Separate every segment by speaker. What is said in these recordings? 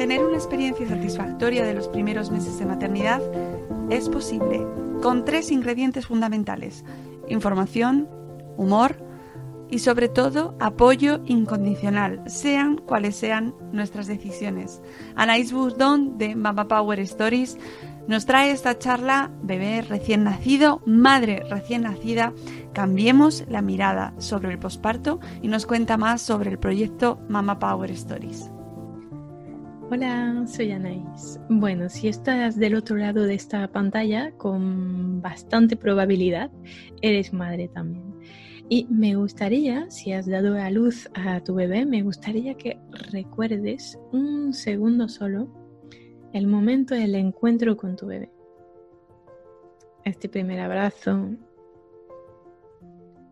Speaker 1: Tener una experiencia satisfactoria de los primeros meses de maternidad es posible con tres ingredientes fundamentales. Información, humor y sobre todo apoyo incondicional, sean cuales sean nuestras decisiones. Anaís Bourdon de Mama Power Stories nos trae esta charla Bebé recién nacido, madre recién nacida, cambiemos la mirada sobre el posparto y nos cuenta más sobre el proyecto Mama Power Stories.
Speaker 2: Hola, soy Anaís. Bueno, si estás del otro lado de esta pantalla, con bastante probabilidad, eres madre también. Y me gustaría, si has dado a luz a tu bebé, me gustaría que recuerdes un segundo solo el momento del encuentro con tu bebé. Este primer abrazo,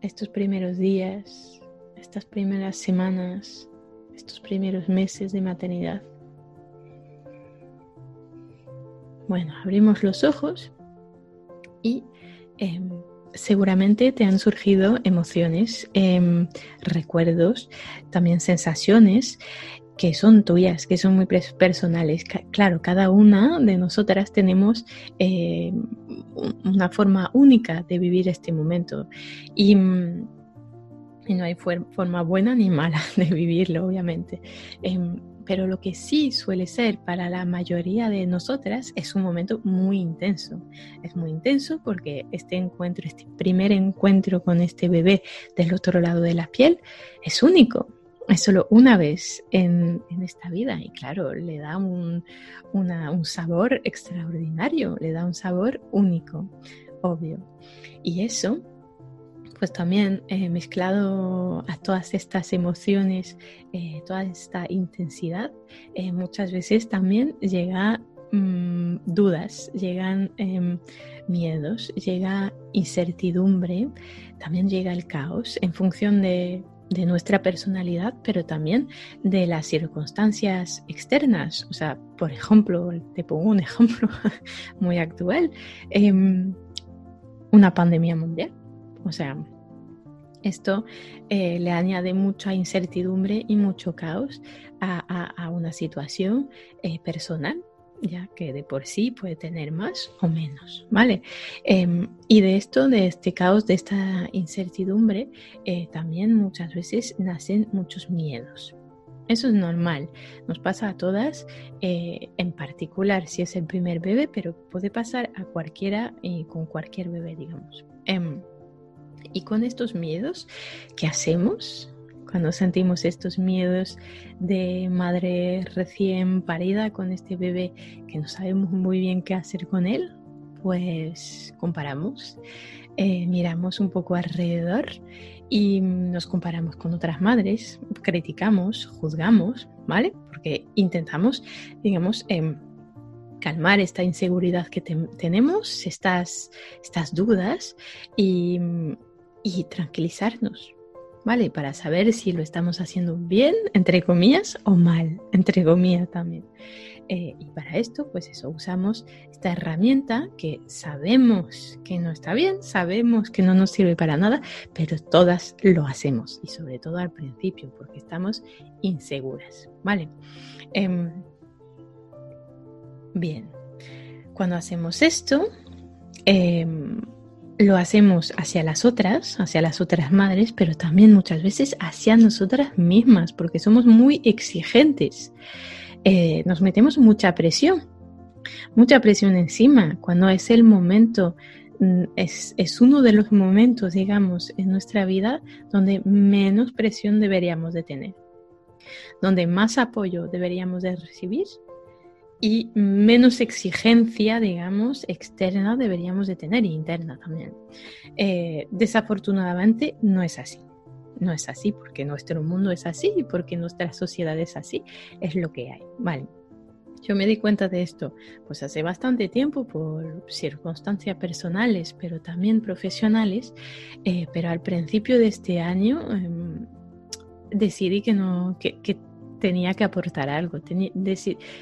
Speaker 2: estos primeros días, estas primeras semanas, estos primeros meses de maternidad. Bueno, abrimos los ojos y em, seguramente te han surgido emociones, em, recuerdos, también sensaciones que son tuyas, que son muy personales. Claro, cada una de nosotras tenemos em, una forma única de vivir este momento y, y no hay forma buena ni mala de vivirlo, obviamente pero lo que sí suele ser para la mayoría de nosotras es un momento muy intenso. Es muy intenso porque este encuentro, este primer encuentro con este bebé del otro lado de la piel es único. Es solo una vez en, esta vida y claro, le da un, un sabor extraordinario, le da un sabor único, obvio. Y eso pues también eh, mezclado a todas estas emociones, eh, toda esta intensidad, eh, muchas veces también llega mm, dudas, llegan em, miedos, llega incertidumbre, también llega el caos en función de, de nuestra personalidad, pero también de las circunstancias externas. O sea, por ejemplo, te pongo un ejemplo muy actual, em, una pandemia mundial. O sea, esto eh, le añade mucha incertidumbre y mucho caos a, una situación eh, personal, ya que de por sí puede tener más o menos, ¿vale? Em, y de esto, de este caos, de esta incertidumbre, eh, también muchas veces nacen muchos miedos. Eso es normal, nos pasa a todas, en particular si es el primer bebé, pero puede pasar a cualquiera y con cualquier bebé, digamos. Y con estos miedos, ¿qué hacemos? Cuando sentimos estos miedos de madre recién parida con este bebé que no sabemos muy bien qué hacer con él, pues comparamos, eh, miramos un poco alrededor y nos comparamos con otras madres, criticamos, juzgamos, ¿vale? Porque intentamos, digamos, em, calmar esta inseguridad que tenemos, estas, estas dudas y y tranquilizarnos, ¿vale? Para saber si lo estamos haciendo bien, entre comillas, o mal, entre comillas también. Eh, y para esto, pues eso, usamos esta herramienta que sabemos que no está bien, sabemos que no nos sirve para nada, pero todas lo hacemos y sobre todo al principio, porque estamos inseguras, ¿vale? Em, bien, cuando hacemos esto, em, lo hacemos hacia las otras, hacia las otras madres, pero también muchas veces hacia nosotras mismas, porque somos muy exigentes. Eh, nos metemos mucha presión, mucha presión encima, cuando es el momento, mm, es, es uno de los momentos, digamos, en nuestra vida donde menos presión deberíamos de tener, donde más apoyo deberíamos de recibir y menos exigencia, digamos, externa deberíamos de tener y interna también. Eh, desafortunadamente no es así. No es así porque nuestro mundo es así y porque nuestra sociedad es así. Es lo que hay. Vale. Yo me di cuenta de esto pues hace bastante tiempo por circunstancias personales, pero también profesionales. Eh, pero al principio de este año em, decidí que no, que, que tenía que aportar algo,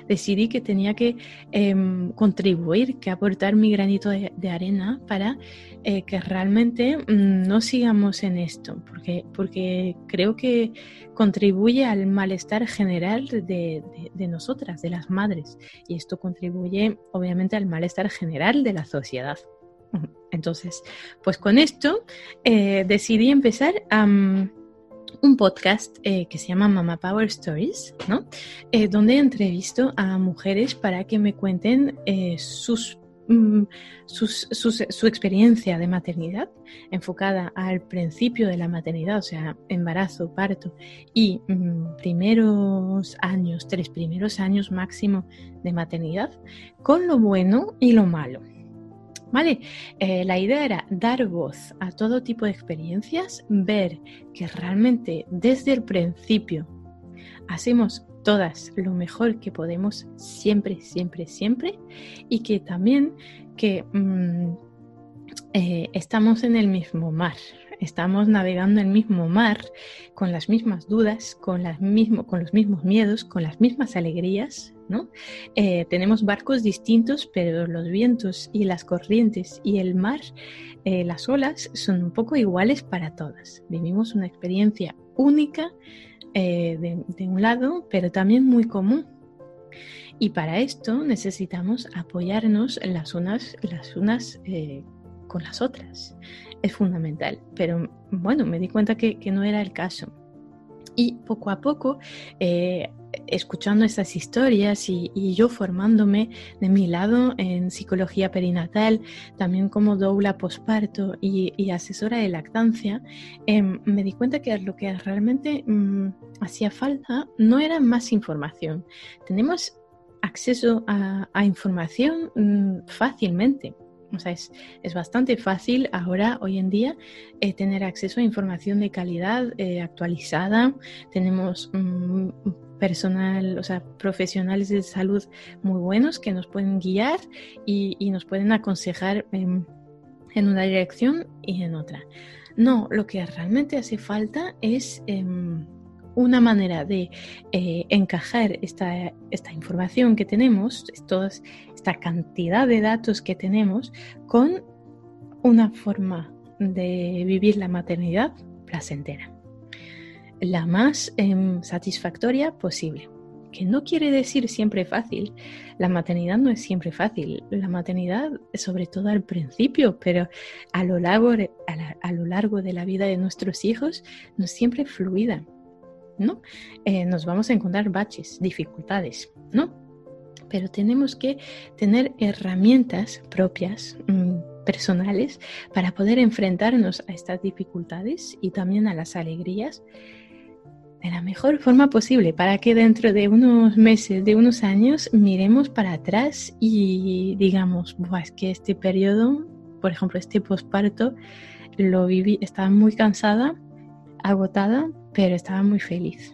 Speaker 2: decidí que tenía que em, contribuir, que aportar mi granito de, arena para eh, que realmente mm, no sigamos en esto, porque, porque creo que contribuye al malestar general de, nosotras, de las madres, y esto contribuye obviamente al malestar general de la sociedad. Entonces, pues con esto eh, decidí empezar a un podcast eh, que se llama Mama Power Stories, ¿no? Eh, donde entrevisto a mujeres para que me cuenten eh, sus, mm, su experiencia de maternidad enfocada al principio de la maternidad, o sea, embarazo, parto y mm, primeros años, tres primeros años máximo de maternidad, con lo bueno y lo malo. ¿Vale? Eh, la idea era dar voz a todo tipo de experiencias, ver que realmente desde el principio hacemos todas lo mejor que podemos siempre, siempre, siempre y que también que mm, eh, estamos en el mismo mar, estamos navegando el mismo mar con las mismas dudas, con, las con los mismos miedos, con las mismas alegrías, ¿no? Eh, tenemos barcos distintos, pero los vientos y las corrientes y el mar, eh, las olas, son un poco iguales para todas. Vivimos una experiencia única eh, de, un lado, pero también muy común. Y para esto necesitamos apoyarnos las unas, las unas con las otras. Es fundamental. Pero bueno, me di cuenta que, que no era el caso. Y poco a poco escuchando estas historias y, yo formándome de mi lado en psicología perinatal, también como doula posparto y, asesora de lactancia, em, me di cuenta que lo que realmente mm, hacía falta no era más información. Tenemos acceso a, información mm, fácilmente. O sea, es, bastante fácil ahora, hoy en día, eh, tener acceso a información de calidad eh, actualizada. Tenemos mm, personal, o sea, profesionales de salud muy buenos que nos pueden guiar y, nos pueden aconsejar en, una dirección y en otra. No, lo que realmente hace falta es em, una manera de eh, encajar esta, esta, información que tenemos, esta cantidad de datos que tenemos, con una forma de vivir la maternidad placentera la más em, satisfactoria posible. Que no quiere decir siempre fácil. La maternidad no es siempre fácil. La maternidad, sobre todo al principio, pero a lo largo, a, lo largo de la vida de nuestros hijos, no es siempre fluida. ¿No? Eh, nos vamos a encontrar baches, dificultades, ¿no? Pero tenemos que tener herramientas propias, mm, personales, para poder enfrentarnos a estas dificultades y también a las alegrías de la mejor forma posible para que dentro de unos meses, de unos años, miremos para atrás y digamos, es que este periodo, por ejemplo, este posparto, lo viví, estaba muy cansada, agotada, pero estaba muy feliz.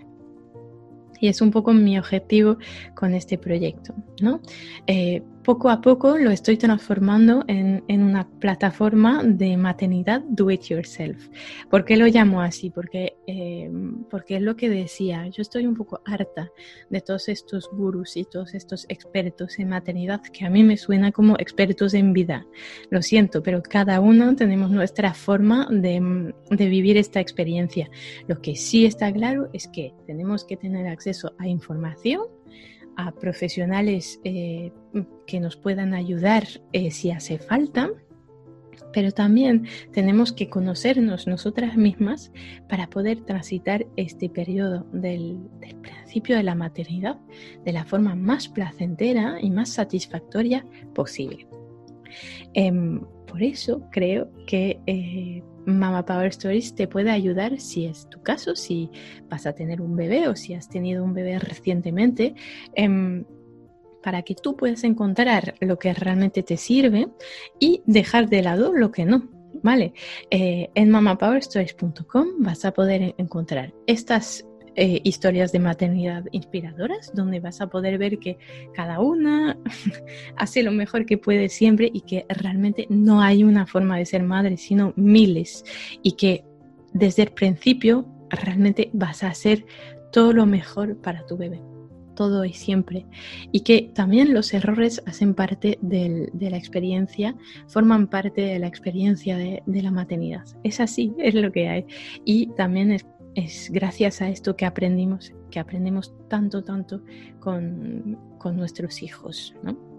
Speaker 2: Y es un poco mi objetivo con este proyecto, ¿no? Eh, poco a poco lo estoy transformando en, una plataforma de maternidad do it yourself. ¿Por qué lo llamo así? Porque, eh, porque es lo que decía, yo estoy un poco harta de todos estos gurús y todos estos expertos en maternidad que a mí me suena como expertos en vida. Lo siento, pero cada uno tenemos nuestra forma de, de vivir esta experiencia. Lo que sí está claro es que tenemos que tener acceso a información a profesionales eh, que nos puedan ayudar eh, si hace falta pero también tenemos que conocernos nosotras mismas para poder transitar este periodo del, principio de la maternidad de la forma más placentera y más satisfactoria posible. Em, por eso creo que eh, Mama Power Stories te puede ayudar si es tu caso, si vas a tener un bebé o si has tenido un bebé recientemente. Em, para que tú puedas encontrar lo que realmente te sirve y dejar de lado lo que no. ¿Vale? Eh, en mamapowerstories.com vas a poder encontrar estas eh, historias de maternidad inspiradoras, donde vas a poder ver que cada una hace lo mejor que puede siempre y que realmente no hay una forma de ser madre, sino miles, y que desde el principio realmente vas a hacer todo lo mejor para tu bebé todo y siempre. Y que también los errores hacen parte de la experiencia, forman parte de la experiencia de, la maternidad. Es así, es lo que hay. Y también es, es gracias a esto que aprendimos, que aprendemos tanto, tanto con, con nuestros hijos, ¿no?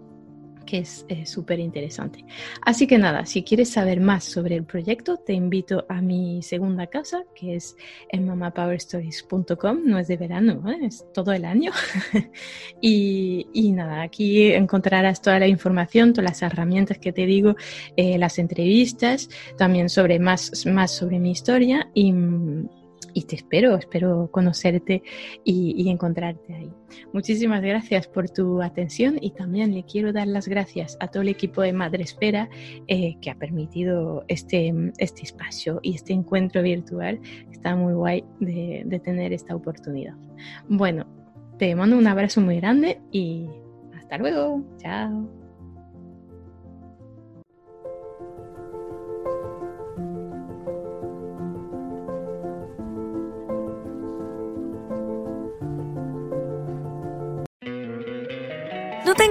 Speaker 2: que es súper interesante. Así que nada, si quieres saber más sobre el proyecto, te invito a mi segunda casa, que es en mamapowerstories.com. No es de verano, ¿eh? es todo el año. y, y, nada, aquí encontrarás toda la información, todas las herramientas que te digo, eh, las entrevistas, también sobre más, más sobre mi historia y y te espero, espero conocerte y, encontrarte ahí. Muchísimas gracias por tu atención y también le quiero dar las gracias a todo el equipo de Madre Espera eh, que ha permitido este, este espacio y este encuentro virtual. Está muy guay de, de tener esta oportunidad. Bueno, te mando un abrazo muy grande y hasta luego. Chao.